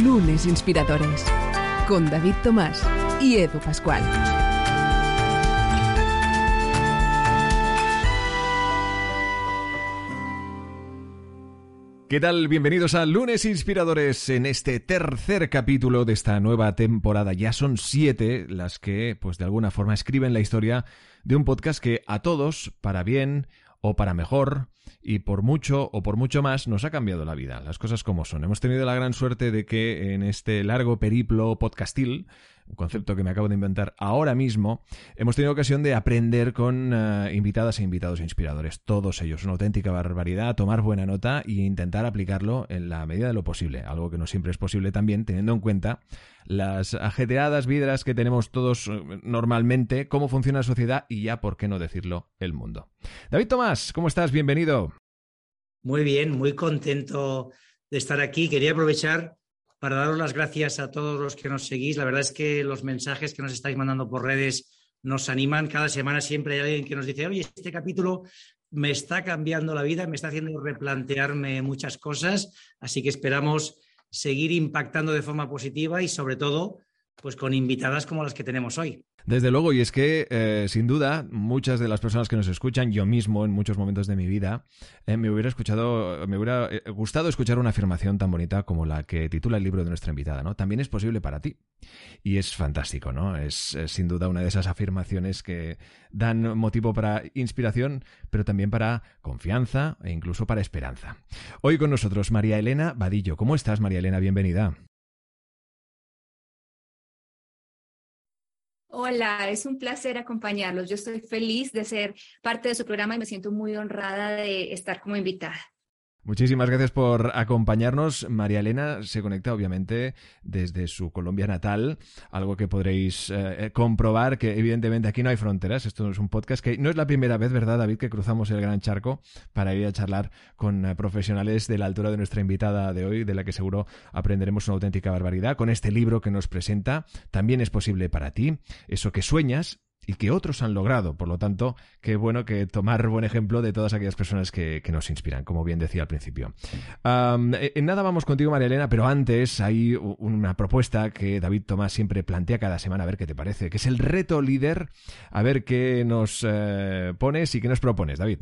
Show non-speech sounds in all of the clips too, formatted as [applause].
Lunes Inspiradores. Con David Tomás y Edu Pascual. ¿Qué tal? Bienvenidos a Lunes Inspiradores en este tercer capítulo de esta nueva temporada. Ya son siete las que, pues de alguna forma, escriben la historia de un podcast que a todos, para bien o para mejor, y por mucho o por mucho más nos ha cambiado la vida, las cosas como son. Hemos tenido la gran suerte de que en este largo periplo podcastil, un concepto que me acabo de inventar ahora mismo, hemos tenido ocasión de aprender con eh, invitadas e invitados inspiradores, todos ellos, una auténtica barbaridad, tomar buena nota e intentar aplicarlo en la medida de lo posible, algo que no siempre es posible también, teniendo en cuenta las ajetreadas vidas que tenemos todos eh, normalmente, cómo funciona la sociedad y ya, por qué no decirlo, el mundo. David Tomás, ¿cómo estás? Bienvenido. Muy bien, muy contento de estar aquí. Quería aprovechar para daros las gracias a todos los que nos seguís. La verdad es que los mensajes que nos estáis mandando por redes nos animan. Cada semana siempre hay alguien que nos dice, oye, este capítulo me está cambiando la vida, me está haciendo replantearme muchas cosas, así que esperamos seguir impactando de forma positiva y sobre todo pues con invitadas como las que tenemos hoy. Desde luego, y es que, eh, sin duda, muchas de las personas que nos escuchan, yo mismo en muchos momentos de mi vida, eh, me hubiera escuchado, me hubiera eh, gustado escuchar una afirmación tan bonita como la que titula el libro de nuestra invitada, ¿no? También es posible para ti. Y es fantástico, ¿no? Es, es sin duda una de esas afirmaciones que dan motivo para inspiración, pero también para confianza e incluso para esperanza. Hoy con nosotros María Elena Vadillo. ¿Cómo estás, María Elena? Bienvenida. Hola, es un placer acompañarlos. Yo estoy feliz de ser parte de su programa y me siento muy honrada de estar como invitada. Muchísimas gracias por acompañarnos. María Elena se conecta obviamente desde su Colombia natal, algo que podréis eh, comprobar que evidentemente aquí no hay fronteras. Esto es un podcast que no es la primera vez, ¿verdad, David, que cruzamos el gran charco para ir a charlar con eh, profesionales de la altura de nuestra invitada de hoy, de la que seguro aprenderemos una auténtica barbaridad con este libro que nos presenta. También es posible para ti, eso que sueñas y que otros han logrado. Por lo tanto, qué bueno que tomar buen ejemplo de todas aquellas personas que, nos inspiran, como bien decía al principio. Eh, en nada vamos contigo, María Elena, pero antes hay una propuesta que David Tomás siempre plantea cada semana, a ver qué te parece, que es el reto líder. A ver qué nos eh, pones y qué nos propones, David.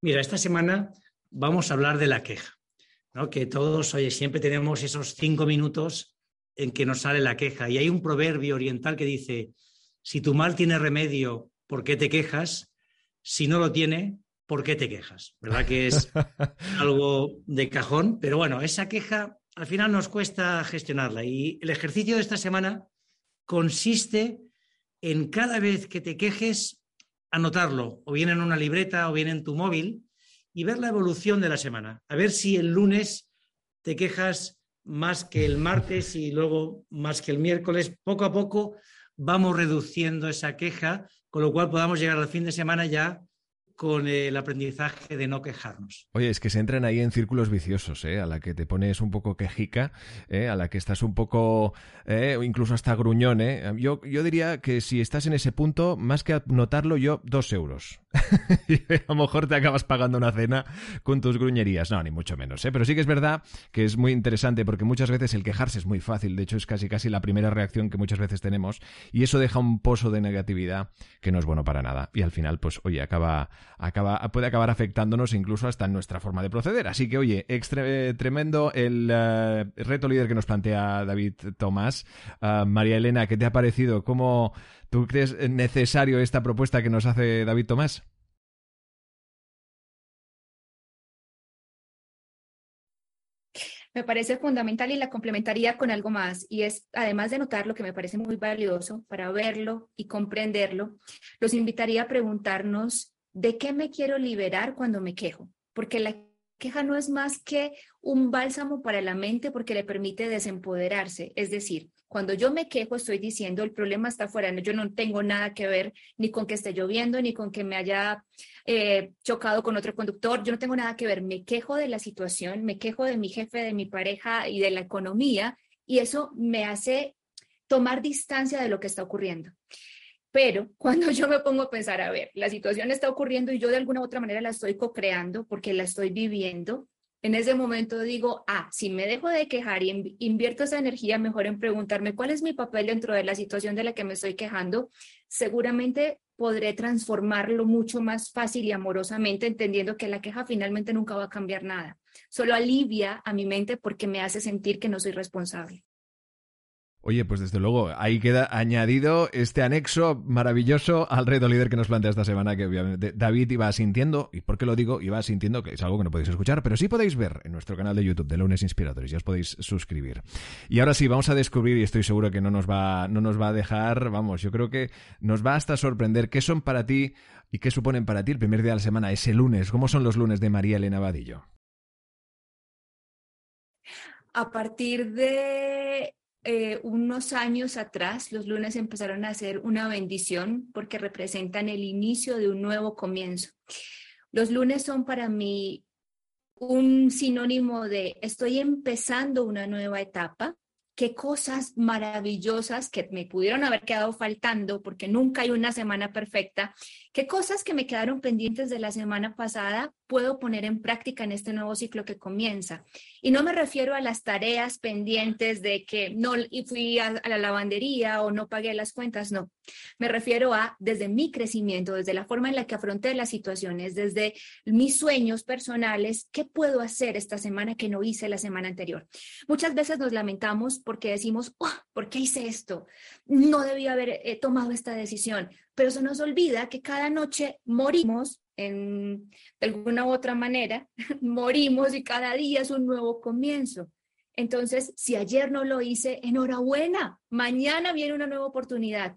Mira, esta semana vamos a hablar de la queja, ¿no? Que todos, oye, siempre tenemos esos cinco minutos en que nos sale la queja. Y hay un proverbio oriental que dice, si tu mal tiene remedio, ¿por qué te quejas? Si no lo tiene, ¿por qué te quejas? ¿Verdad que es [laughs] algo de cajón? Pero bueno, esa queja al final nos cuesta gestionarla y el ejercicio de esta semana consiste en cada vez que te quejes, anotarlo, o bien en una libreta o bien en tu móvil, y ver la evolución de la semana. A ver si el lunes te quejas más que el martes y luego más que el miércoles. Poco a poco vamos reduciendo esa queja, con lo cual podamos llegar al fin de semana ya con el aprendizaje de no quejarnos. Oye, es que se entran ahí en círculos viciosos, ¿eh? a la que te pones un poco quejica, ¿eh? a la que estás un poco, ¿eh? incluso hasta gruñón. ¿eh? Yo, yo diría que si estás en ese punto, más que notarlo yo, dos euros. Y [laughs] a lo mejor te acabas pagando una cena con tus gruñerías. No, ni mucho menos. ¿eh? Pero sí que es verdad que es muy interesante porque muchas veces el quejarse es muy fácil. De hecho, es casi casi la primera reacción que muchas veces tenemos. Y eso deja un pozo de negatividad que no es bueno para nada. Y al final, pues, oye, acaba, acaba, puede acabar afectándonos incluso hasta en nuestra forma de proceder. Así que, oye, extre tremendo el uh, reto líder que nos plantea David Tomás. Uh, María Elena, ¿qué te ha parecido? ¿Cómo tú crees necesario esta propuesta que nos hace David Tomás? me parece fundamental y la complementaría con algo más, y es, además de notar lo que me parece muy valioso para verlo y comprenderlo, los invitaría a preguntarnos de qué me quiero liberar cuando me quejo, porque la queja no es más que un bálsamo para la mente porque le permite desempoderarse. Es decir, cuando yo me quejo estoy diciendo el problema está fuera, yo no tengo nada que ver ni con que esté lloviendo, ni con que me haya eh, chocado con otro conductor, yo no tengo nada que ver, me quejo de la situación, me quejo de mi jefe, de mi pareja y de la economía y eso me hace tomar distancia de lo que está ocurriendo. Pero [laughs] cuando yo me pongo a pensar, a ver, la situación está ocurriendo y yo de alguna u otra manera la estoy co-creando porque la estoy viviendo, En ese momento digo, ah, si me dejo de quejar y invierto esa energía mejor en preguntarme cuál es mi papel dentro de la situación de la que me estoy quejando, seguramente podré transformarlo mucho más fácil y amorosamente, entendiendo que la queja finalmente nunca va a cambiar nada. Solo alivia a mi mente porque me hace sentir que no soy responsable. Oye, pues desde luego, ahí queda añadido este anexo maravilloso al reto líder que nos plantea esta semana, que obviamente David iba sintiendo, y por qué lo digo, iba sintiendo que es algo que no podéis escuchar, pero sí podéis ver en nuestro canal de YouTube de Lunes Inspiradores, ya os podéis suscribir. Y ahora sí, vamos a descubrir, y estoy seguro que no nos va, no nos va a dejar, vamos, yo creo que nos va hasta sorprender qué son para ti y qué suponen para ti el primer día de la semana, ese lunes, cómo son los lunes de María Elena Vadillo. A partir de eh, unos años atrás, los lunes empezaron a ser una bendición porque representan el inicio de un nuevo comienzo. Los lunes son para mí un sinónimo de estoy empezando una nueva etapa, qué cosas maravillosas que me pudieron haber quedado faltando, porque nunca hay una semana perfecta, qué cosas que me quedaron pendientes de la semana pasada puedo poner en práctica en este nuevo ciclo que comienza. Y no me refiero a las tareas pendientes de que no fui a, la lavandería o no pagué las cuentas, no. Me refiero a desde mi crecimiento, desde la forma en la que afronté las situaciones, desde mis sueños personales, ¿qué puedo hacer esta semana que no hice la semana anterior? Muchas veces nos lamentamos porque decimos, oh, ¿por qué hice esto? No debía haber eh, tomado esta decisión, pero se nos olvida que cada noche morimos en, de alguna u otra manera, [laughs] morimos y cada día es un nuevo comienzo. Entonces, si ayer no lo hice, enhorabuena, mañana viene una nueva oportunidad.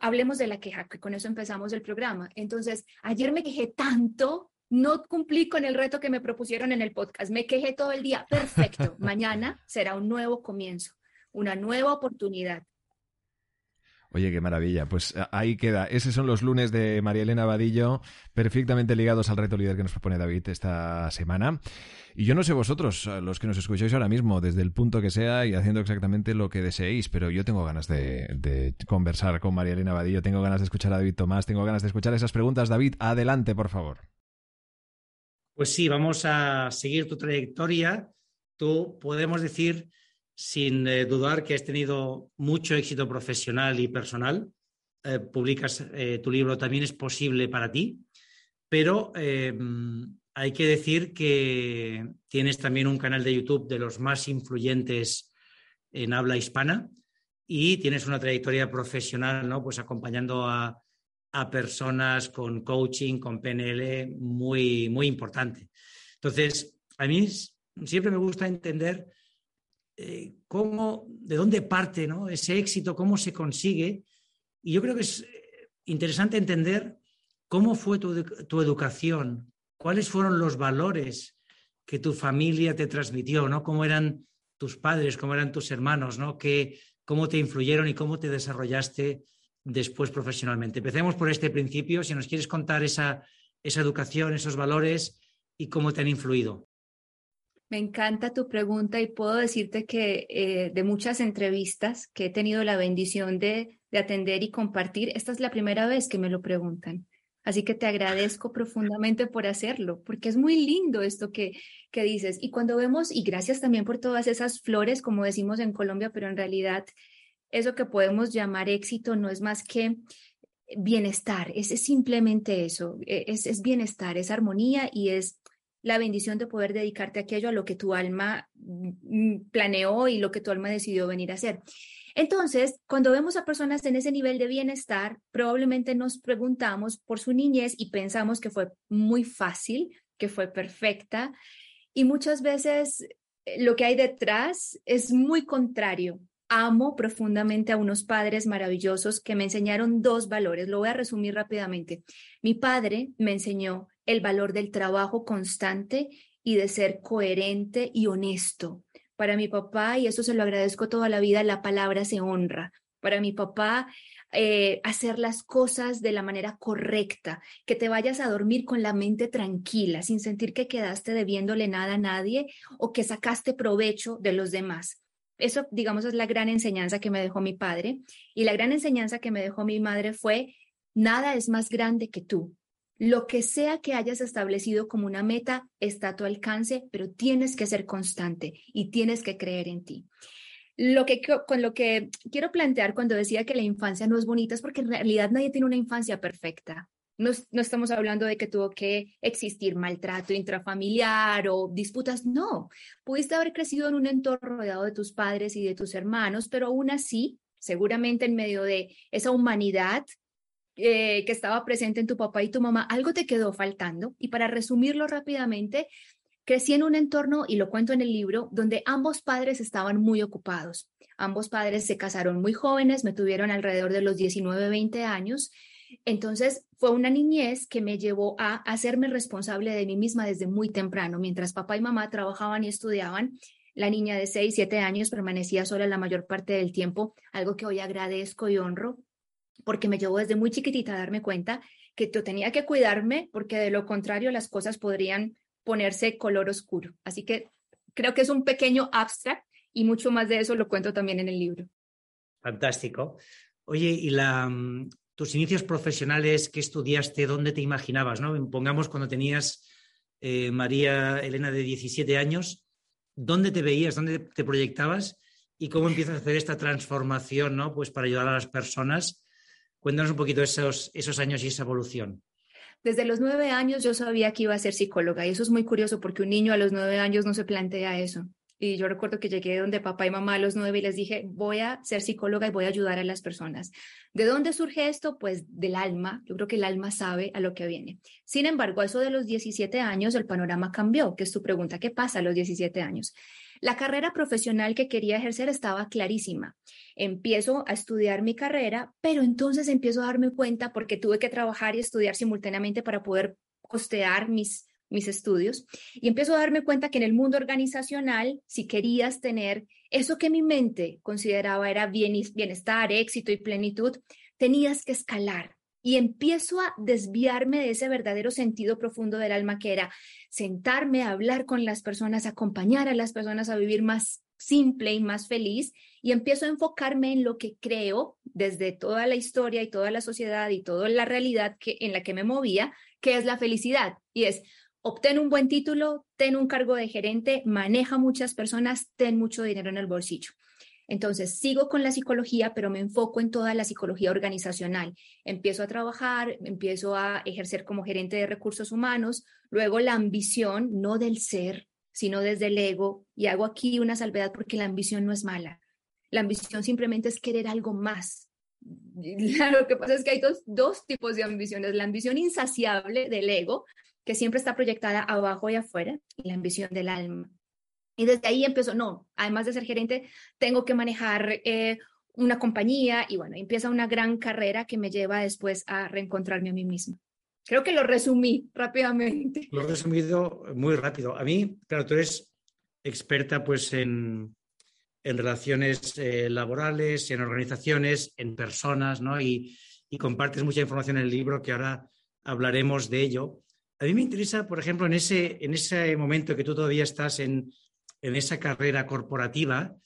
Hablemos de la queja, que con eso empezamos el programa. Entonces, ayer me quejé tanto, no cumplí con el reto que me propusieron en el podcast, me quejé todo el día. Perfecto, [laughs] mañana será un nuevo comienzo, una nueva oportunidad. Oye, qué maravilla. Pues eh, ahí queda. Esos son los lunes de María Elena Vadillo, perfectamente ligados al reto líder que nos propone David esta semana. Y yo no sé vosotros, eh, los que nos escucháis ahora mismo, desde el punto que sea y haciendo exactamente lo que deseéis, pero yo tengo ganas de, conversar con María Elena Vadillo, tengo ganas de escuchar a David Tomás, tengo ganas de escuchar esas preguntas. David, adelante, por favor. Pues sí, vamos a seguir tu trayectoria. Tú podemos decir sin eh, dudar que has tenido mucho éxito profesional y personal. Eh, publicas eh, tu libro También es posible para ti, pero hay que decir que tienes también un canal de YouTube de los más influyentes en habla hispana y tienes una trayectoria profesional, ¿no? Pues acompañando a, a personas con coaching, con PNL, muy, muy importante. Entonces, a mí siempre me gusta entender eh, cómo, de dónde parte ¿no? ese éxito, cómo se consigue. Y yo creo que es eh, interesante entender cómo fue tu, educación, cuáles fueron los valores que tu familia te transmitió, ¿no? Cómo eran tus padres, cómo eran tus hermanos, ¿no? Que, cómo te influyeron y cómo te desarrollaste después profesionalmente. Empecemos por este principio, si nos quieres contar esa, esa educación, esos valores y cómo te han influido. Me encanta tu pregunta y puedo decirte que eh, de muchas entrevistas que he tenido la bendición de, de atender y compartir, esta es la primera vez que me lo preguntan. Así que te agradezco profundamente por hacerlo, porque es muy lindo esto que, que dices. Y cuando vemos, y gracias también por todas esas flores, como decimos en Colombia, pero en realidad eso que podemos llamar éxito no es más que bienestar, es, simplemente eso, e, es, es bienestar, es armonía y es la bendición de poder dedicarte a aquello a lo que tu alma mm, planeó y lo que tu alma decidió venir a hacer. Entonces, cuando vemos a personas en ese nivel de bienestar, probablemente nos preguntamos por su niñez y pensamos que fue muy fácil, que fue perfecta. Y muchas veces eh, lo que hay detrás es muy contrario. Amo profundamente a unos padres maravillosos que me enseñaron dos valores. Lo voy a resumir rápidamente. Mi padre me enseñó el valor del trabajo constante y de ser coherente y honesto. Para mi papá, y eso se lo agradezco toda la vida, la palabra se honra. Para mi papá, eh, hacer las cosas de la manera correcta, que te vayas a dormir con la mente tranquila, sin sentir que quedaste debiéndole nada a nadie o que sacaste provecho de los demás. Eso, digamos, es la gran enseñanza que me dejó mi padre. Y la gran enseñanza que me dejó mi madre fue, nada es más grande que tú. Lo que sea que hayas establecido como una meta está a tu alcance, pero tienes que ser constante y tienes que creer en ti. Lo que, con lo que quiero plantear cuando decía que la infancia no es bonita es porque en realidad nadie tiene una infancia perfecta. No, no, estamos hablando de que tuvo que existir maltrato intrafamiliar o disputas, no. Pudiste haber crecido en un entorno rodeado de tus padres y de tus hermanos, pero aún así, seguramente en medio de esa humanidad eh, que estaba presente en tu papá y tu mamá, algo te quedó faltando. Y para resumirlo rápidamente, crecí en un entorno, y lo cuento en el libro, donde ambos padres estaban muy ocupados. Ambos padres se casaron muy jóvenes, me tuvieron alrededor de los 19, 20 años. Entonces fue una niñez que me llevó a hacerme responsable de mí misma desde muy temprano. Mientras papá y mamá trabajaban y estudiaban, la niña de 6, 7 años permanecía sola la mayor parte del tiempo, algo que hoy agradezco y honro porque me llevó desde muy chiquitita a darme cuenta que yo tenía que cuidarme porque de lo contrario las cosas podrían ponerse color oscuro. Así que creo que es un pequeño abstract y mucho más de eso lo cuento también en el libro. Fantástico. Oye, ¿y mm, tus inicios profesionales, qué estudiaste, dónde te imaginabas? ¿no? Pongamos cuando tenías eh, María Elena de 17 años, ¿dónde te veías, dónde te proyectabas y cómo empiezas a hacer esta transformación ¿no? pues para ayudar a las personas Cuéntanos un poquito esos, esos años y esa evolución. Desde los nueve años yo sabía que iba a ser psicóloga y eso es muy curioso porque un niño a los nueve años no se plantea eso. Y yo recuerdo que llegué donde papá y mamá a los nueve y les dije, voy a ser psicóloga y voy a ayudar a las personas. ¿De dónde surge esto? Pues del alma. Yo creo que el alma sabe a lo que viene. Sin embargo, a eso de los 17 años el panorama cambió, que es tu pregunta, ¿qué pasa a los 17 años? La carrera profesional que quería ejercer estaba clarísima. Empiezo a estudiar mi carrera, pero entonces empiezo a darme cuenta porque tuve que trabajar y estudiar simultáneamente para poder costear mis mis estudios y empiezo a darme cuenta que en el mundo organizacional, si querías tener eso que mi mente consideraba era bienestar, éxito y plenitud, tenías que escalar. Y empiezo a desviarme de ese verdadero sentido profundo del alma que era sentarme a hablar con las personas, acompañar a las personas a vivir más simple y más feliz y empiezo a enfocarme en lo que creo desde toda la historia y toda la sociedad y toda la realidad que, en la que me movía, que es la felicidad. Y es, obtén un buen título, ten un cargo de gerente, maneja muchas personas, ten mucho dinero en el bolsillo. Entonces, sigo con la psicología, pero me enfoco en toda la psicología organizacional. Empiezo a trabajar, empiezo a ejercer como gerente de recursos humanos, luego la ambición, no del ser, sino desde el ego, y hago aquí una salvedad porque la ambición no es mala. La ambición simplemente es querer algo más. [laughs] Lo que pasa es que hay dos, tipos de ambiciones. La ambición insaciable del ego, que siempre está proyectada abajo y afuera, y la ambición del alma. Y desde ahí empezó, no, además de ser gerente, tengo que manejar eh, una compañía y bueno, empieza una gran carrera que me lleva después a reencontrarme a mí misma. Creo que lo resumí rápidamente. Lo he resumido muy rápido. A mí, claro, tú eres experta pues en, en relaciones eh, laborales, en organizaciones, en personas, ¿no? Y, y compartes mucha información en el libro que ahora hablaremos de ello. A mí me interesa, por ejemplo, en ese, en ese momento que tú todavía estás en, en esa carrera corporativa,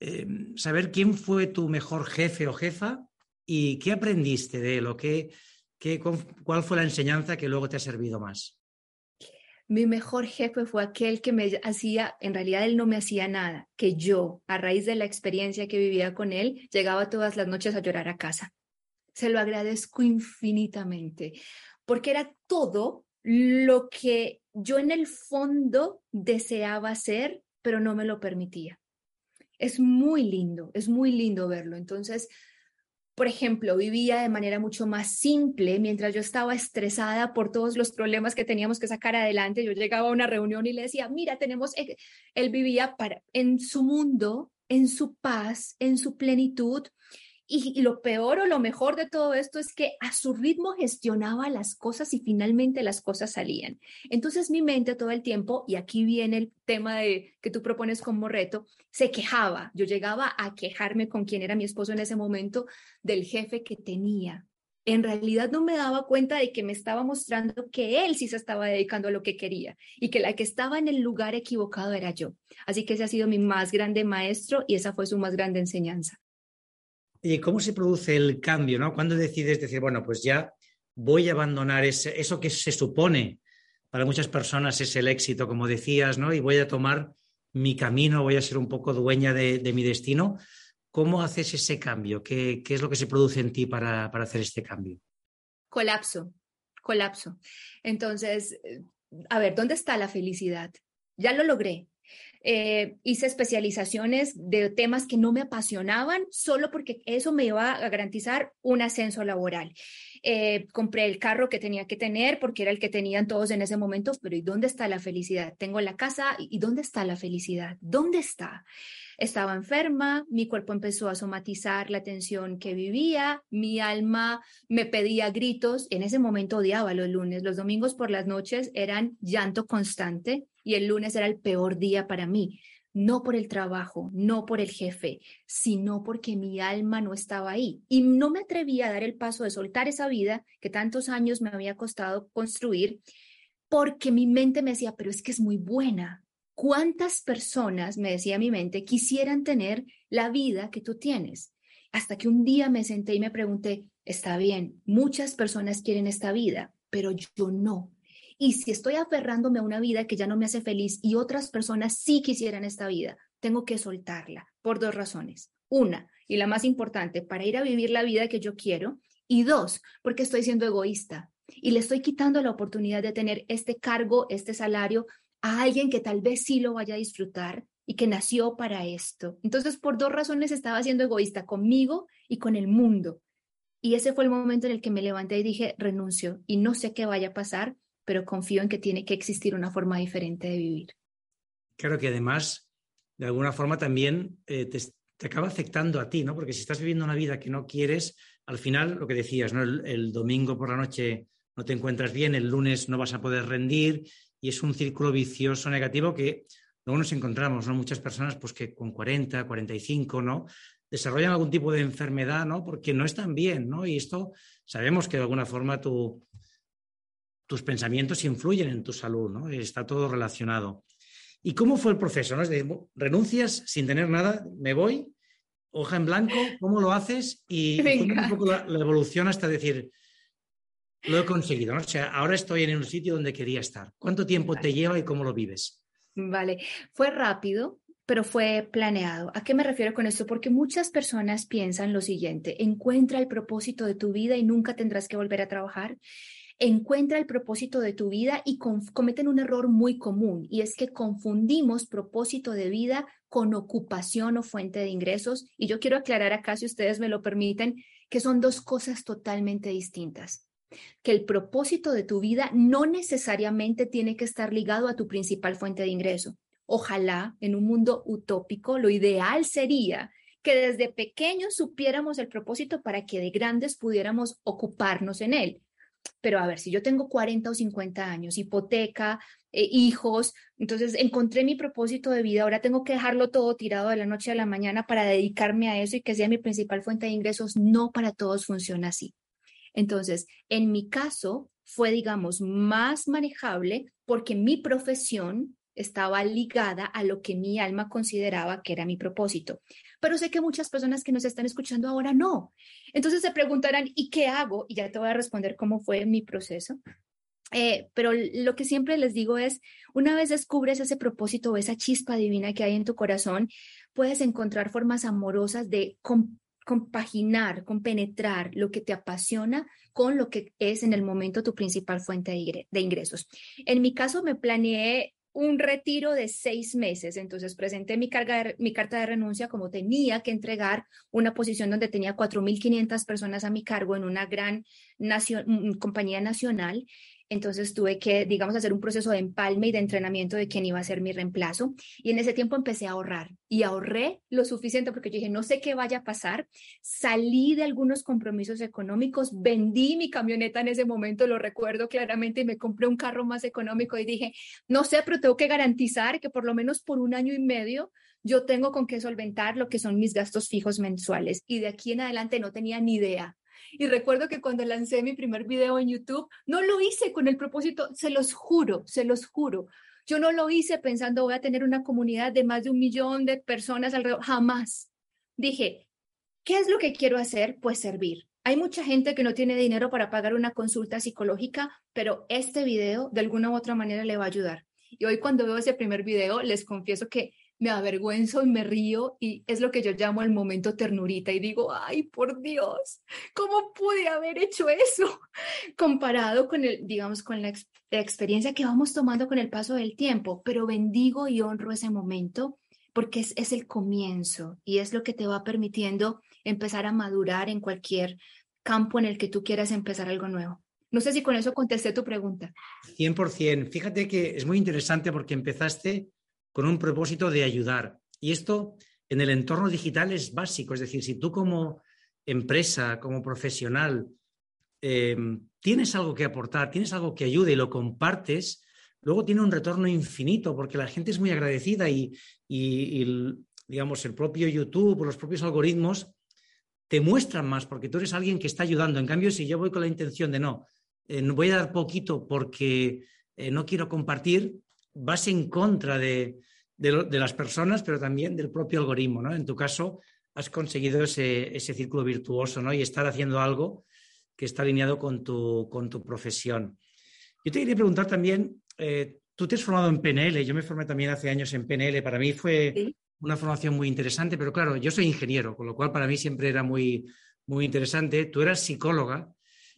eh, saber quién fue tu mejor jefe o jefa y qué aprendiste de él o qué, cuál fue la enseñanza que luego te ha servido más. Mi mejor jefe fue aquel que me hacía, en realidad él no me hacía nada, que yo, a raíz de la experiencia que vivía con él, llegaba todas las noches a llorar a casa. Se lo agradezco infinitamente, porque era todo lo que yo en el fondo deseaba hacer, pero no me lo permitía. Es muy lindo, es muy lindo verlo. Entonces, por ejemplo, vivía de manera mucho más simple mientras yo estaba estresada por todos los problemas que teníamos que sacar adelante. Yo llegaba a una reunión y le decía, mira, tenemos, e-". él vivía para, en su mundo, en su paz, en su plenitud y, lo peor o lo mejor de todo esto es que a su ritmo gestionaba las cosas y finalmente las cosas salían. Entonces mi mente todo el tiempo, y aquí viene el tema de, que tú propones como reto, se quejaba. Yo llegaba a quejarme con quien era mi esposo en ese momento del jefe que tenía. En realidad no me daba cuenta de que me estaba mostrando que él sí se estaba dedicando a lo que quería y que la que estaba en el lugar equivocado era yo. Así que ese ha sido mi más grande maestro y esa fue su más grande enseñanza. ¿Y cómo se produce el cambio? ¿no? ¿Cuándo decides decir, bueno, pues ya voy a abandonar ese, eso que se supone para muchas personas es el éxito, como decías, ¿no? Y voy a tomar mi camino, voy a ser un poco dueña de, mi destino. ¿Cómo haces ese cambio? ¿Qué, es lo que se produce en ti para, para hacer este cambio? Colapso, colapso. Entonces, a ver, ¿dónde está la felicidad? Ya lo logré, eh, hice especializaciones de temas que no me apasionaban solo porque eso me iba a garantizar un ascenso laboral. Eh, compré el carro que tenía que tener porque era el que tenían todos en ese momento, pero ¿y dónde está la felicidad? Tengo la casa y ¿dónde está la felicidad? ¿Dónde está? Estaba enferma, mi cuerpo empezó a somatizar la tensión que vivía, mi alma me pedía gritos, en ese momento odiaba los lunes, los domingos por las noches eran llanto constante y el lunes era el peor día para mí, no por el trabajo, no por el jefe, sino porque mi alma no estaba ahí y no me atrevía a dar el paso de soltar esa vida que tantos años me había costado construir porque mi mente me decía, pero es que es muy buena, ¿Cuántas personas, me decía mi mente, quisieran tener la vida que tú tienes? Hasta que un día me senté y me pregunté, está bien, muchas personas quieren esta vida, pero yo no. Y si estoy aferrándome a una vida que ya no me hace feliz y otras personas sí quisieran esta vida, tengo que soltarla por dos razones. Una, y la más importante, para ir a vivir la vida que yo quiero. Y dos, porque estoy siendo egoísta y le estoy quitando la oportunidad de tener este cargo, este salario a alguien que tal vez sí lo vaya a disfrutar y que nació para esto. Entonces, por dos razones estaba siendo egoísta conmigo y con el mundo. Y ese fue el momento en el que me levanté y dije, renuncio y no sé qué vaya a pasar, pero confío en que tiene que existir una forma diferente de vivir. Claro que además, de alguna forma también eh, te, acaba afectando a ti, ¿no? Porque si estás viviendo una vida que no quieres, al final, lo que decías, ¿no? el domingo por la noche no te encuentras bien, el lunes no vas a poder rendir y es un círculo vicioso negativo que luego nos encontramos, ¿no? Muchas personas pues que con 40, 45, ¿no? Desarrollan algún tipo de enfermedad, ¿no? Porque no están bien, ¿no? Y esto sabemos que de alguna forma tu, tus pensamientos influyen en tu salud, ¿no? Está todo relacionado. ¿Y cómo fue el proceso? ¿no? Es de, renuncias sin tener nada, me voy, hoja en blanco, ¿cómo lo haces? Y [laughs] un poco la, la, evolución hasta decir, lo he conseguido, ¿no? O sea, ahora estoy en un sitio donde quería estar. ¿Cuánto tiempo te lleva y cómo lo vives? Vale, fue rápido, pero fue planeado. ¿A qué me refiero con esto? Porque muchas personas piensan lo siguiente, encuentra el propósito de tu vida y nunca tendrás que volver a trabajar. Encuentra el propósito de tu vida y cometen un error muy común y es que confundimos propósito de vida con ocupación o fuente de ingresos. Y yo quiero aclarar acá, si ustedes me lo permiten, que son dos cosas totalmente distintas que el propósito de tu vida no necesariamente tiene que estar ligado a tu principal fuente de ingreso. Ojalá en un mundo utópico lo ideal sería que desde pequeños supiéramos el propósito para que de grandes pudiéramos ocuparnos en él. Pero a ver, si yo tengo 40 o 50 años, hipoteca, eh, hijos, entonces encontré mi propósito de vida, ahora tengo que dejarlo todo tirado de la noche a la mañana para dedicarme a eso y que sea mi principal fuente de ingresos. No para todos funciona así. Entonces, en mi caso fue, digamos, más manejable porque mi profesión estaba ligada a lo que mi alma consideraba que era mi propósito. Pero sé que muchas personas que nos están escuchando ahora no. Entonces se preguntarán, ¿y qué hago? Y ya te voy a responder cómo fue mi proceso. Eh, pero lo que siempre les digo es, una vez descubres ese propósito o esa chispa divina que hay en tu corazón, puedes encontrar formas amorosas de compaginar, compenetrar lo que te apasiona con lo que es en el momento tu principal fuente de ingresos. En mi caso me planeé un retiro de seis meses. Entonces presenté mi, carta de renuncia como tenía que entregar una posición donde tenía 4.500 personas a mi cargo en una gran compañía nacional entonces tuve que, digamos, hacer un proceso de empalme y de entrenamiento de quién iba a ser mi reemplazo. Y en ese tiempo empecé a ahorrar y ahorré lo suficiente porque yo dije, no sé qué vaya a pasar. Salí de algunos compromisos económicos, vendí mi camioneta en ese momento, lo recuerdo claramente, y me compré un carro más económico y dije, no sé, pero tengo que garantizar que por lo menos por un año y medio yo tengo con qué solventar lo que son mis gastos fijos mensuales. Y de aquí en adelante no tenía ni idea y recuerdo que cuando lancé mi primer video en YouTube, no lo hice con el propósito, se los juro, se los juro. Yo no lo hice pensando voy a tener una comunidad de más de un millón de personas alrededor, jamás. Dije, ¿qué es lo que quiero hacer? Pues servir. Hay mucha gente que no tiene dinero para pagar una consulta psicológica, pero este video de alguna u otra manera le va a ayudar. Y hoy cuando veo ese primer video, les confieso que me avergüenzo y me río y es lo que yo llamo el momento ternurita y digo, ay, por Dios, ¿cómo pude haber hecho eso? [laughs] Comparado con el, digamos, con la, experiencia que vamos tomando con el paso del tiempo, pero bendigo y honro ese momento porque es, es el comienzo y es lo que te va permitiendo empezar a madurar en cualquier campo en el que tú quieras empezar algo nuevo. No sé si con eso contesté tu pregunta. 100%. Fíjate que es muy interesante porque empezaste con un propósito de ayudar. Y esto en el entorno digital es básico. Es decir, si tú como empresa, como profesional, eh, tienes algo que aportar, tienes algo que ayude y lo compartes, luego tiene un retorno infinito porque la gente es muy agradecida y, digamos, el propio YouTube los propios algoritmos te muestran más porque tú eres alguien que está ayudando. En cambio, si yo voy con la intención de no, eh, voy a dar poquito porque eh, no quiero compartir, vas en contra de, las personas, pero también del propio algoritmo. ¿no? En tu caso, has conseguido ese, círculo virtuoso ¿no? y estar haciendo algo que está alineado con tu, con tu profesión. Yo te quería preguntar también, eh, tú te has formado en PNL, yo me formé también hace años en PNL, para mí fue una formación muy interesante, pero claro, yo soy ingeniero, con lo cual para mí siempre era muy, muy interesante. Tú eras psicóloga.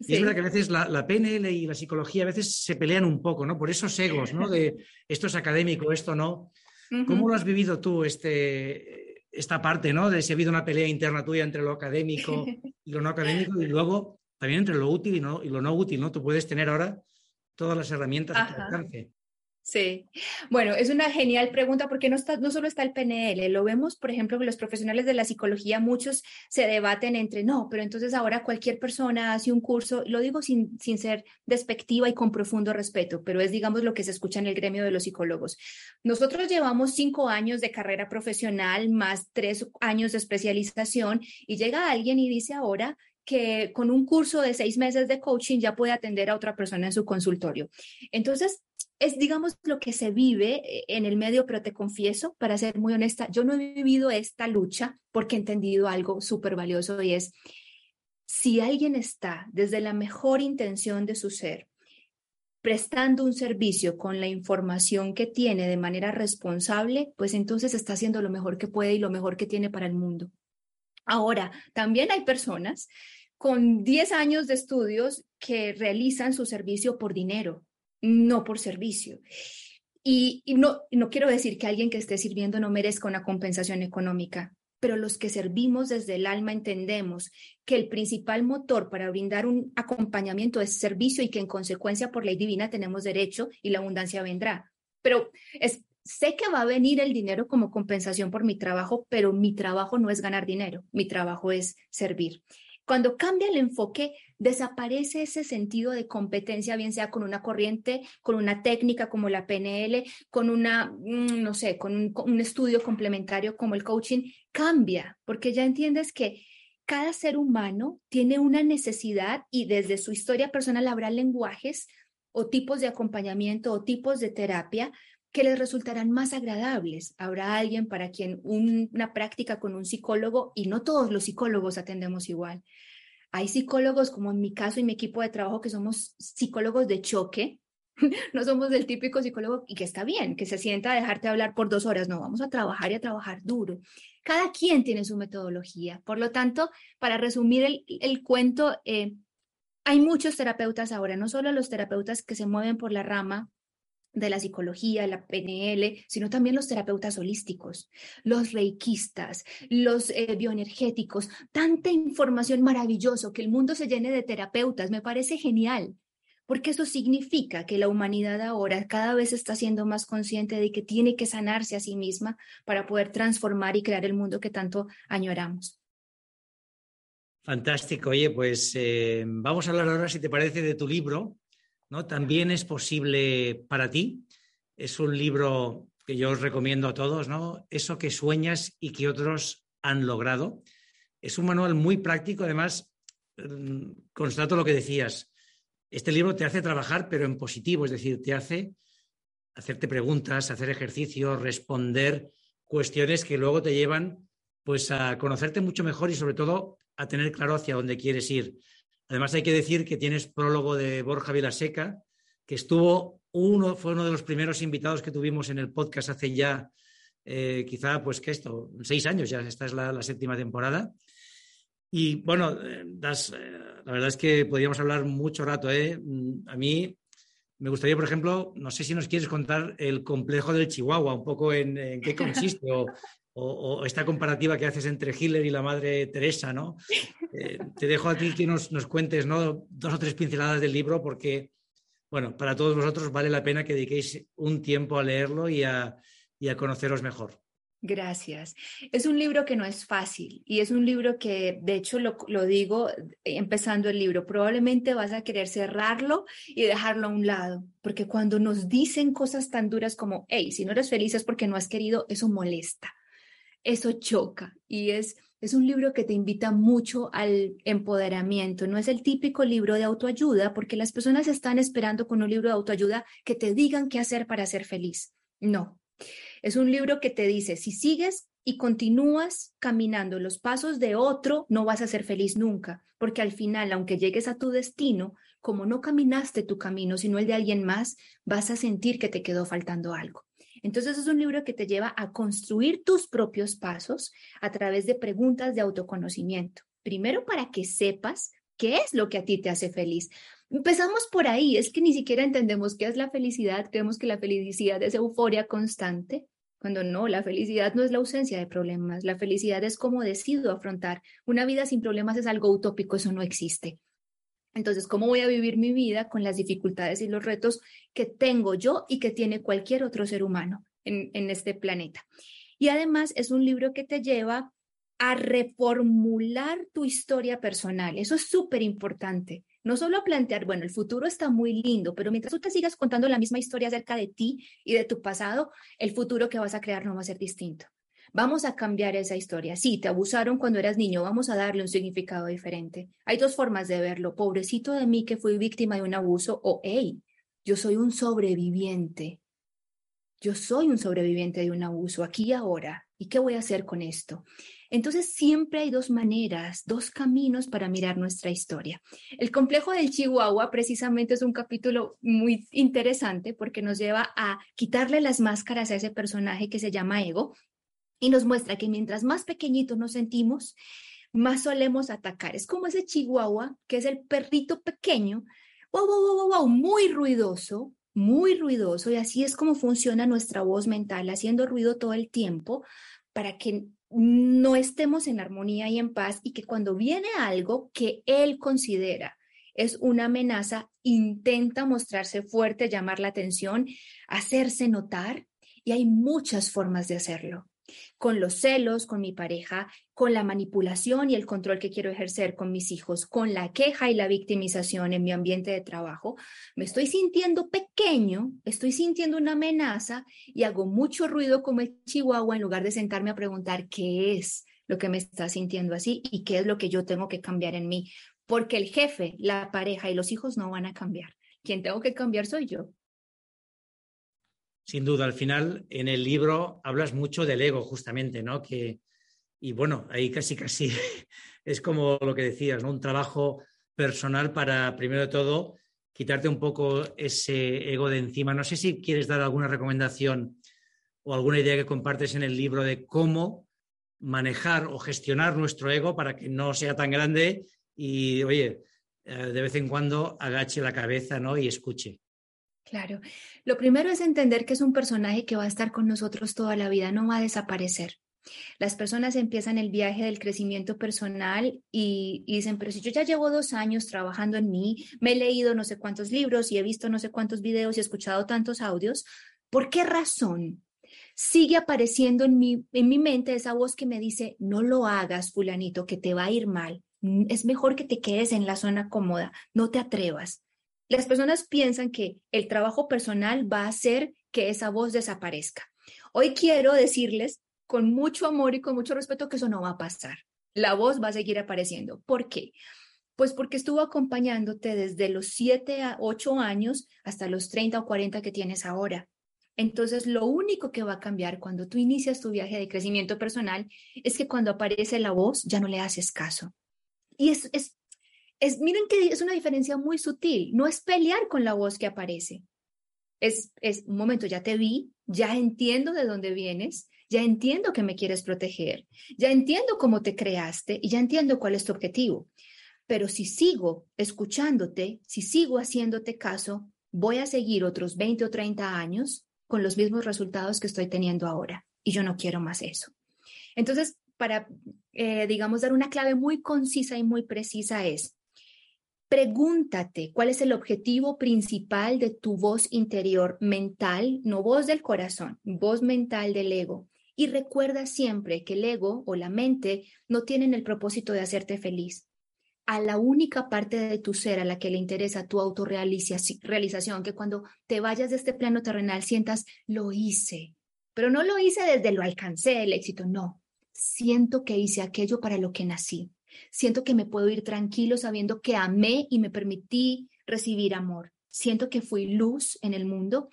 Y es verdad que a veces la, PNL y la psicología a veces se pelean un poco, ¿no? Por esos egos, ¿no? De esto es académico, esto no. ¿Cómo lo has vivido tú, este, esta parte, ¿no? De si ha habido una pelea interna tuya entre lo académico y lo no académico y luego también entre lo útil y, no, y lo no útil, ¿no? Tú puedes tener ahora todas las herramientas a tu alcance. Sí, bueno, es una genial pregunta porque no, está, no solo está el PNL, lo vemos, por ejemplo, que los profesionales de la psicología, muchos se debaten entre, no, pero entonces ahora cualquier persona hace un curso, lo digo sin, sin ser despectiva y con profundo respeto, pero es, digamos, lo que se escucha en el gremio de los psicólogos. Nosotros llevamos cinco años de carrera profesional más tres años de especialización y llega alguien y dice ahora que con un curso de seis meses de coaching ya puede atender a otra persona en su consultorio. Entonces, es, digamos, lo que se vive eh, en el medio, pero te confieso, para ser muy honesta, yo no he vivido esta lucha porque he entendido algo súper valioso y es, si alguien está desde la mejor intención de su ser, prestando un servicio con la información que tiene de manera responsable, pues entonces está haciendo lo mejor que puede y lo mejor que tiene para el mundo. Ahora, también hay personas con 10 años de estudios que realizan su servicio por dinero, no por servicio. Y, no, no quiero decir que alguien que esté sirviendo no merezca una compensación económica, pero los que servimos desde el alma entendemos que el principal motor para brindar un acompañamiento es servicio y que en consecuencia por ley divina tenemos derecho y la abundancia vendrá. Pero es, sé que va a venir el dinero como compensación por mi trabajo, pero mi trabajo no es ganar dinero, mi trabajo es servir. Cuando cambia el enfoque, desaparece ese sentido de competencia, bien sea con una corriente, con una técnica como la PNL, con una, mm, no sé, con un, estudio complementario como el coaching, cambia, porque ya entiendes que cada ser humano tiene una necesidad y desde su historia personal habrá lenguajes o tipos de acompañamiento o tipos de terapia que les resultarán más agradables. Habrá alguien para quien una práctica con un psicólogo, y no todos los psicólogos atendemos igual. Hay psicólogos, como en mi caso y mi equipo de trabajo, que somos psicólogos de choque. [laughs] no somos del típico psicólogo y que está bien, que se sienta a dejarte hablar por dos horas. No, vamos a trabajar y a trabajar duro. Cada quien tiene su metodología. Por lo tanto, para resumir el, cuento, eh, hay muchos terapeutas ahora, no solo los terapeutas que se mueven por la rama de la psicología, la PNL, sino también los terapeutas holísticos, los reikistas, los eh, bioenergéticos, tanta información maravillosa, que el mundo se llene de terapeutas, me parece genial, porque eso significa que la humanidad ahora cada vez está siendo más consciente de que tiene que sanarse a sí misma para poder transformar y crear el mundo que tanto añoramos. Fantástico. Oye, pues eh, vamos a hablar ahora, si te parece, de tu libro, también es posible para ti. Es un libro que yo os recomiendo a todos, ¿no? Eso que sueñas y que otros han logrado. Es un manual muy práctico, además, mm, constato lo que decías. Este libro te hace trabajar, pero en positivo, es decir, te hace hacerte preguntas, hacer ejercicios, responder cuestiones que luego te llevan pues a conocerte mucho mejor y sobre todo a tener claro hacia dónde quieres ir. Además hay que decir que tienes prólogo de Borja Vilaseca, que estuvo uno, fue uno de los primeros invitados que tuvimos en el podcast hace ya eh, quizá pues que esto, seis años, ya esta es la, séptima temporada. Y bueno, eh, das, eh, la verdad es que podríamos hablar mucho rato. Mm, a mí me gustaría, por ejemplo, no sé si nos quieres contar el complejo del Chihuahua, un poco en, qué consiste o, [laughs] o, esta comparativa que haces entre Hitler y la madre Teresa, ¿no? [laughs] te dejo a ti que nos, nos cuentes ¿no? dos o tres pinceladas del libro porque, bueno, para todos vosotros vale la pena que dediquéis un tiempo a leerlo y a, y a conoceros mejor. Gracias. Es un libro que no es fácil y es un libro que, de hecho, lo, lo, digo empezando el libro, probablemente vas a querer cerrarlo y dejarlo a un lado, porque cuando nos dicen cosas tan duras como, hey, si no eres feliz es porque no has querido, eso molesta, eso choca y es, es un libro que te invita mucho al empoderamiento. No es el típico libro de autoayuda, porque las personas están esperando con un libro de autoayuda que te digan qué hacer para ser feliz. No, es un libro que te dice, si sigues y continúas caminando los pasos de otro, no vas a ser feliz nunca, porque al final, aunque llegues a tu destino, como no caminaste tu camino, sino el de alguien más, vas a sentir que te quedó faltando algo. Entonces es un libro que te lleva a construir tus propios pasos a través de preguntas de autoconocimiento. Primero para que sepas qué es lo que a ti te hace feliz. Empezamos por ahí, es que ni siquiera entendemos qué es la felicidad, creemos que la felicidad es euforia constante, cuando no, la felicidad no es la ausencia de problemas, la felicidad es cómo decido afrontar. Una vida sin problemas es algo utópico, eso no existe. Entonces, ¿cómo voy a vivir mi vida con las dificultades y los retos que tengo yo y que tiene cualquier otro ser humano en, en este planeta? Y además es un libro que te lleva a reformular tu historia personal. Eso es súper importante. No solo a plantear, bueno, el futuro está muy lindo, pero mientras tú te sigas contando la misma historia acerca de ti y de tu pasado, el futuro que vas a crear no va a ser distinto. Vamos a cambiar esa historia. Sí, te abusaron cuando eras niño, vamos a darle un significado diferente. Hay dos formas de verlo. Pobrecito de mí que fui víctima de un abuso o, hey, yo soy un sobreviviente. Yo soy un sobreviviente de un abuso aquí y ahora. ¿Y qué voy a hacer con esto? Entonces siempre hay dos maneras, dos caminos para mirar nuestra historia. El complejo del Chihuahua precisamente es un capítulo muy interesante porque nos lleva a quitarle las máscaras a ese personaje que se llama ego y nos muestra que mientras más pequeñitos nos sentimos, más solemos atacar. Es como ese Chihuahua que es el perrito pequeño, wow, wow, wow, wow, muy ruidoso, muy ruidoso y así es como funciona nuestra voz mental, haciendo ruido todo el tiempo para que no estemos en armonía y en paz y que cuando viene algo que él considera es una amenaza, intenta mostrarse fuerte, llamar la atención, hacerse notar y hay muchas formas de hacerlo con los celos, con mi pareja, con la manipulación y el control que quiero ejercer con mis hijos, con la queja y la victimización en mi ambiente de trabajo, me estoy sintiendo pequeño, estoy sintiendo una amenaza y hago mucho ruido como el chihuahua en lugar de sentarme a preguntar qué es lo que me está sintiendo así y qué es lo que yo tengo que cambiar en mí, porque el jefe, la pareja y los hijos no van a cambiar. Quien tengo que cambiar soy yo. Sin duda, al final en el libro hablas mucho del ego, justamente, ¿no? Que, y bueno, ahí casi, casi [laughs] es como lo que decías, ¿no? Un trabajo personal para, primero de todo, quitarte un poco ese ego de encima. No sé si quieres dar alguna recomendación o alguna idea que compartes en el libro de cómo manejar o gestionar nuestro ego para que no sea tan grande y, oye, eh, de vez en cuando agache la cabeza ¿no? y escuche. Claro. Lo primero es entender que es un personaje que va a estar con nosotros toda la vida, no va a desaparecer. Las personas empiezan el viaje del crecimiento personal y, dicen, pero si yo ya llevo dos años trabajando en mí, me he leído no sé cuántos libros y he visto no sé cuántos videos y he escuchado tantos audios, ¿por qué razón sigue apareciendo en mi, en mi mente esa voz que me dice, no lo hagas, fulanito, que te va a ir mal? Es mejor que te quedes en la zona cómoda, no te atrevas. Las personas piensan que el trabajo personal va a hacer que esa voz desaparezca. Hoy quiero decirles con mucho amor y con mucho respeto que eso no va a pasar. La voz va a seguir apareciendo. ¿Por qué? Pues porque estuvo acompañándote desde los 7 a 8 años hasta los 30 o 40 que tienes ahora. Entonces, lo único que va a cambiar cuando tú inicias tu viaje de crecimiento personal es que cuando aparece la voz ya no le haces caso. Y es, es, es, miren que es una diferencia muy sutil, no es pelear con la voz que aparece. Es, es un momento, ya te vi, ya entiendo de dónde vienes, ya entiendo que me quieres proteger, ya entiendo cómo te creaste y ya entiendo cuál es tu objetivo. Pero si sigo escuchándote, si sigo haciéndote caso, voy a seguir otros 20 o 30 años con los mismos resultados que estoy teniendo ahora. Y yo no quiero más eso. Entonces, para, eh, digamos, dar una clave muy concisa y muy precisa es, pregúntate cuál es el objetivo principal de tu voz interior mental, no voz del corazón, voz mental del ego. Y recuerda siempre que el ego o la mente no tienen el propósito de hacerte feliz. A la única parte de tu ser a la que le interesa tu autorrealización, que cuando te vayas de este plano terrenal sientas, lo hice, pero no lo hice desde lo alcancé el éxito, no. Siento que hice aquello para lo que nací. Siento que me puedo ir tranquilo sabiendo que amé y me permití recibir amor. Siento que fui luz en el mundo.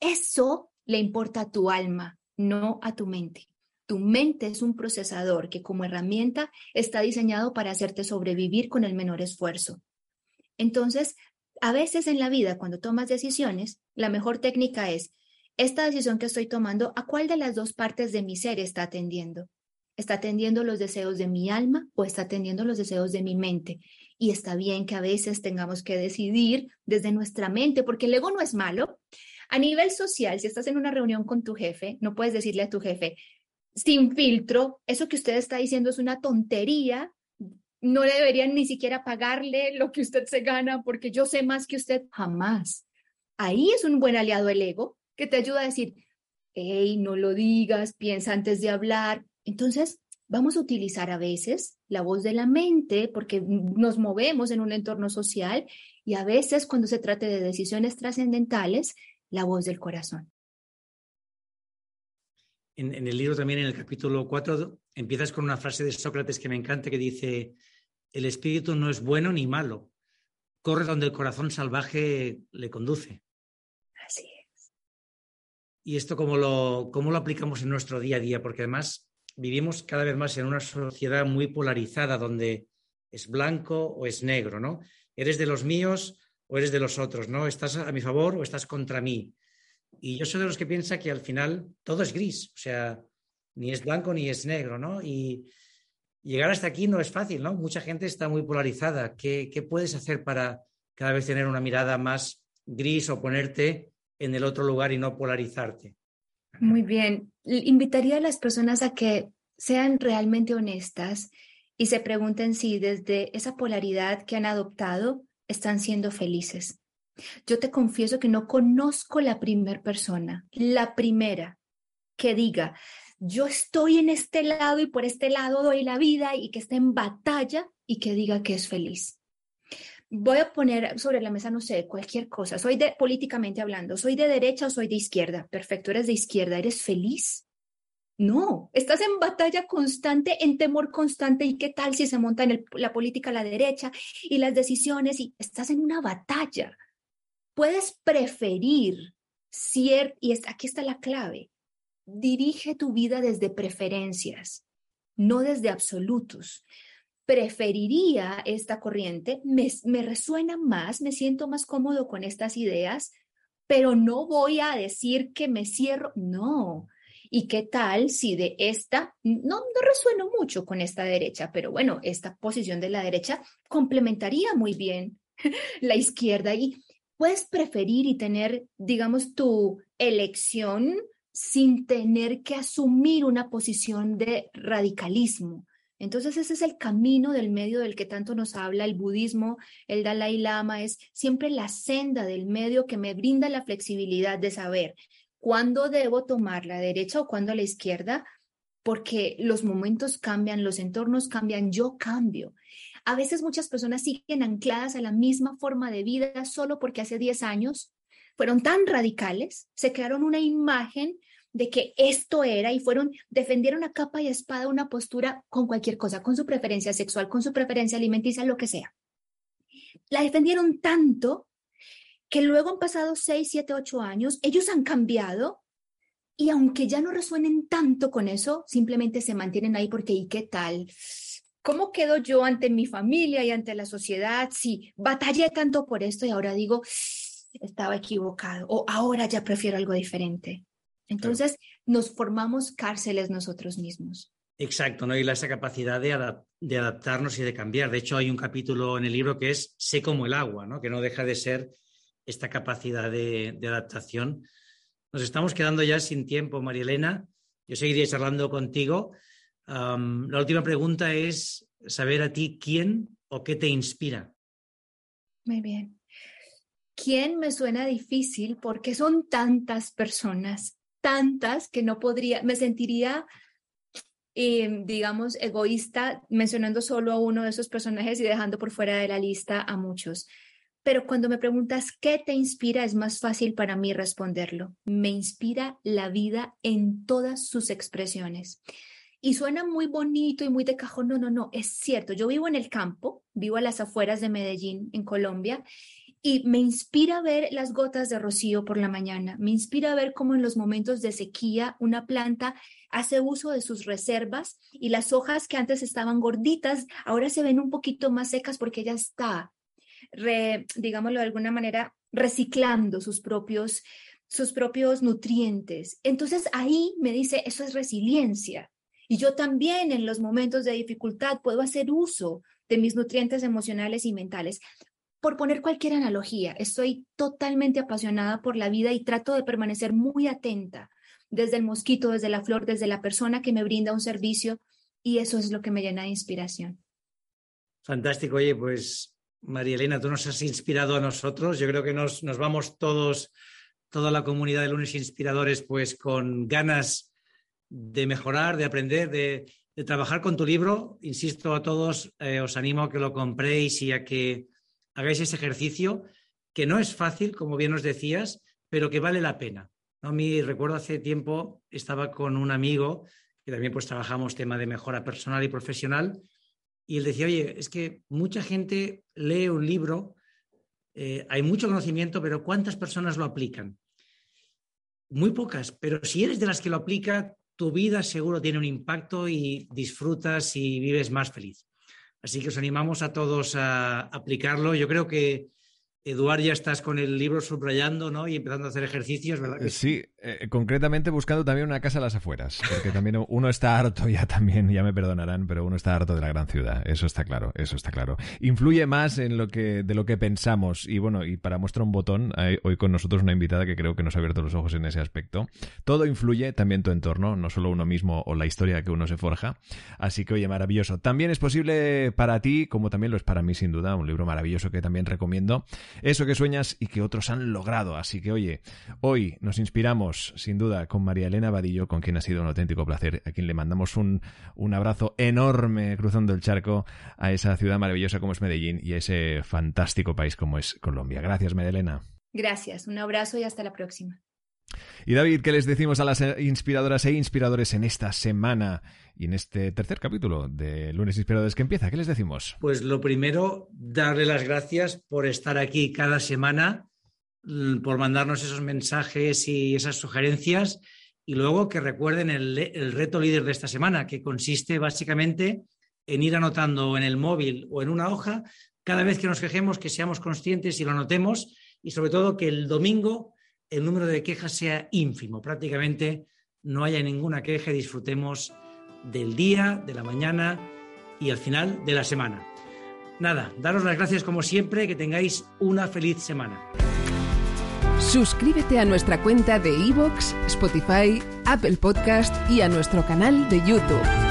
Eso le importa a tu alma, no a tu mente. Tu mente es un procesador que como herramienta está diseñado para hacerte sobrevivir con el menor esfuerzo. Entonces, a veces en la vida, cuando tomas decisiones, la mejor técnica es, esta decisión que estoy tomando, ¿a cuál de las dos partes de mi ser está atendiendo? ¿Está atendiendo los deseos de mi alma o está atendiendo los deseos de mi mente? Y está bien que a veces tengamos que decidir desde nuestra mente, porque el ego no es malo, a nivel social, si estás en una reunión con tu jefe, no puedes decirle a tu jefe, sin filtro, eso que usted está diciendo es una tontería, no le deberían ni siquiera pagarle lo que usted se gana porque yo sé más que usted, jamás. Ahí es un buen aliado el ego que te ayuda a decir, hey, no lo digas, piensa antes de hablar. Entonces, vamos a utilizar a veces la voz de la mente porque nos movemos en un entorno social y a veces cuando se trate de decisiones trascendentales, la voz del corazón. En, el libro también, en el capítulo 4, empiezas con una frase de Sócrates que me encanta que dice, el espíritu no es bueno ni malo, corre donde el corazón salvaje le conduce. Así es. ¿Y esto cómo lo, cómo lo aplicamos en nuestro día a día? Porque además vivimos cada vez más en una sociedad muy polarizada donde es blanco o es negro, ¿no? Eres de los míos o eres de los otros, ¿no? ¿Estás a mi favor o estás contra mí? Y yo soy de los que piensa que al final todo es gris, o sea, ni es blanco ni es negro, ¿no? Y llegar hasta aquí no es fácil, ¿no? Mucha gente está muy polarizada. ¿Qué, qué puedes hacer para cada vez tener una mirada más gris o ponerte en el otro lugar y no polarizarte? Muy bien. Invitaría a las personas a que sean realmente honestas y se pregunten si desde esa polaridad que han adoptado están siendo felices. Yo te confieso que no conozco la primera persona, la primera que diga, yo estoy en este lado y por este lado doy la vida y que esté en batalla y que diga que es feliz. Voy a poner sobre la mesa, no sé, cualquier cosa. Soy de, políticamente hablando, soy de derecha o soy de izquierda. Perfecto, eres de izquierda, ¿eres feliz? No, estás en batalla constante, en temor constante. ¿Y qué tal si se monta en la política a la derecha y las decisiones y estás en una batalla? Puedes preferir cierto, y aquí está la clave, dirige tu vida desde preferencias, no desde absolutos. Preferiría esta corriente, me, me resuena más, me siento más cómodo con estas ideas, pero no voy a decir que me cierro, no, ¿Y qué tal si de esta, no, no resueno mucho con esta derecha, pero bueno, esta posición de la derecha complementaría muy bien [laughs] la izquierda y puedes preferir y tener, digamos, tu elección sin tener que asumir una posición de radicalismo. Entonces ese es el camino del medio del que tanto nos habla el budismo, el Dalai Lama, es siempre la senda del medio que me brinda la flexibilidad de saber cuándo debo tomar la derecha o cuándo la izquierda, porque los momentos cambian, los entornos cambian, yo cambio. A veces muchas personas siguen ancladas a la misma forma de vida solo porque hace 10 años fueron tan radicales, se crearon una imagen de que esto era y fueron, defendieron a capa y espada una postura con cualquier cosa, con su preferencia sexual, con su preferencia alimenticia, lo que sea. La defendieron tanto que luego han pasado 6, 7, 8 años, ellos han cambiado y aunque ya no resuenen tanto con eso, simplemente se mantienen ahí porque ¿y qué tal? ¿Cómo quedo yo ante mi familia y ante la sociedad si batallé tanto por esto y ahora digo, estaba equivocado o ahora ya prefiero algo diferente? Entonces nos formamos cárceles nosotros mismos. Exacto, ¿no? Y esa capacidad de, de, adaptarnos y de cambiar. De hecho, hay un capítulo en el libro que es Sé como el agua, ¿no? Que no deja de ser esta capacidad de, de adaptación nos estamos quedando ya sin tiempo, María Elena. Yo seguiría charlando contigo. la última pregunta es saber a ti quién o qué te inspira. Muy bien. ¿Quién me suena difícil? Porque son tantas personas, tantas que no podría, me sentiría, em, digamos, egoísta mencionando solo a uno de esos personajes y dejando por fuera de la lista a muchos. Pero cuando me preguntas qué te inspira, es más fácil para mí responderlo. Me inspira la vida en todas sus expresiones. Y suena muy bonito y muy de cajón. No, no, no, es cierto. Yo vivo en el campo, vivo a las afueras de Medellín, en Colombia, y me inspira ver las gotas de rocío por la mañana. Me inspira ver cómo en los momentos de sequía una planta hace uso de sus reservas y las hojas que antes estaban gorditas ahora se ven un poquito más secas porque ya está digámoslo de alguna manera, reciclando sus propios, sus propios nutrientes. Entonces ahí me dice, eso es resiliencia. Y yo también en los momentos de dificultad puedo hacer uso de mis nutrientes emocionales y mentales. Por poner cualquier analogía, estoy totalmente apasionada por la vida y trato de permanecer muy atenta desde el mosquito, desde la flor, desde la persona que me brinda un servicio y eso es lo que me llena de inspiración. Fantástico, oye, pues María Elena, tú nos has inspirado a nosotros. Yo creo que nos, vamos todos, toda la comunidad de lunes inspiradores, pues con ganas de mejorar, de aprender, de, trabajar con tu libro. Insisto a todos, eh, os animo a que lo compréis y a que hagáis ese ejercicio, que no es fácil, como bien os decías, pero que vale la pena. A mí recuerdo hace tiempo, estaba con un amigo, que también pues trabajamos tema de mejora personal y profesional, y él decía, oye, es que mucha gente lee un libro, eh, hay mucho conocimiento, pero ¿cuántas personas lo aplican? Muy pocas, pero si eres de las que lo aplica, tu vida seguro tiene un impacto y disfrutas y vives más feliz. Así que os animamos a todos a aplicarlo. Yo creo que Eduard, ya estás con el libro subrayando, ¿no? Y empezando a hacer ejercicios, ¿verdad? sí, eh, concretamente buscando también una casa a las afueras, porque también uno está harto ya también, ya me perdonarán, pero uno está harto de la gran ciudad, eso está claro, eso está claro. Influye más en lo que de lo que pensamos y bueno, y para mostrar un botón, hay hoy con nosotros una invitada que creo que nos ha abierto los ojos en ese aspecto. Todo influye, también tu entorno, no solo uno mismo o la historia que uno se forja. Así que oye, maravilloso. También es posible para ti, como también lo es para mí sin duda, un libro maravilloso que también recomiendo eso que sueñas y que otros han logrado. Así que, oye, hoy nos inspiramos, sin duda, con María Elena Vadillo, con quien ha sido un auténtico placer, a quien le mandamos un, un abrazo enorme cruzando el charco a esa ciudad maravillosa como es Medellín y a ese fantástico país como es Colombia. Gracias, María Elena. Gracias, un abrazo y hasta la próxima. Y David, ¿qué les decimos a las inspiradoras e inspiradores en esta semana y en este tercer capítulo de Lunes Inspiradores que empieza? ¿Qué les decimos? Pues lo primero, darle las gracias por estar aquí cada semana, por mandarnos esos mensajes y esas sugerencias. Y luego que recuerden el, el reto líder de esta semana, que consiste básicamente en ir anotando en el móvil o en una hoja cada vez que nos quejemos, que seamos conscientes y lo anotemos y sobre todo que el domingo el número de quejas sea ínfimo, prácticamente no haya ninguna queja disfrutemos del día, de la mañana y al final de la semana. Nada, daros las gracias como siempre, que tengáis una feliz semana. Suscríbete a nuestra cuenta de iVoox, Spotify, Apple Podcast y a nuestro canal de YouTube.